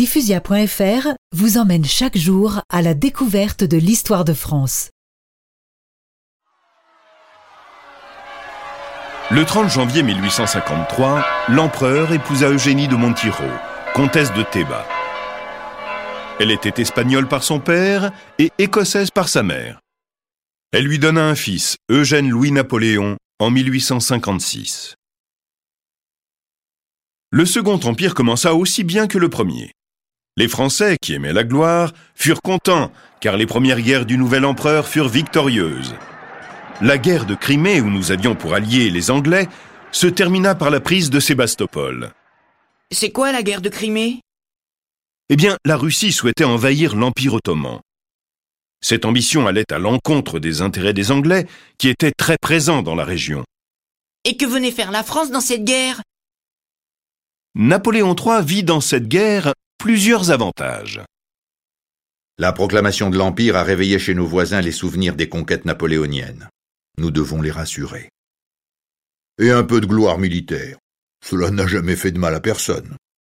Diffusia.fr vous emmène chaque jour à la découverte de l'histoire de France. Le 30 janvier 1853, l'empereur épousa Eugénie de Montijo, comtesse de Théba. Elle était espagnole par son père et écossaise par sa mère. Elle lui donna un fils, Eugène Louis Napoléon, en 1856. Le Second Empire commença aussi bien que le premier. Les Français, qui aimaient la gloire, furent contents, car les premières guerres du nouvel empereur furent victorieuses. La guerre de Crimée, où nous avions pour alliés les Anglais, se termina par la prise de Sébastopol. C'est quoi la guerre de Crimée? Eh bien, la Russie souhaitait envahir l'Empire ottoman. Cette ambition allait à l'encontre des intérêts des Anglais, qui étaient très présents dans la région. Et que venait faire la France dans cette guerre? Napoléon III vit dans cette guerre plusieurs avantages. La proclamation de l'Empire a réveillé chez nos voisins les souvenirs des conquêtes napoléoniennes. Nous devons les rassurer. Et un peu de gloire militaire. Cela n'a jamais fait de mal à personne.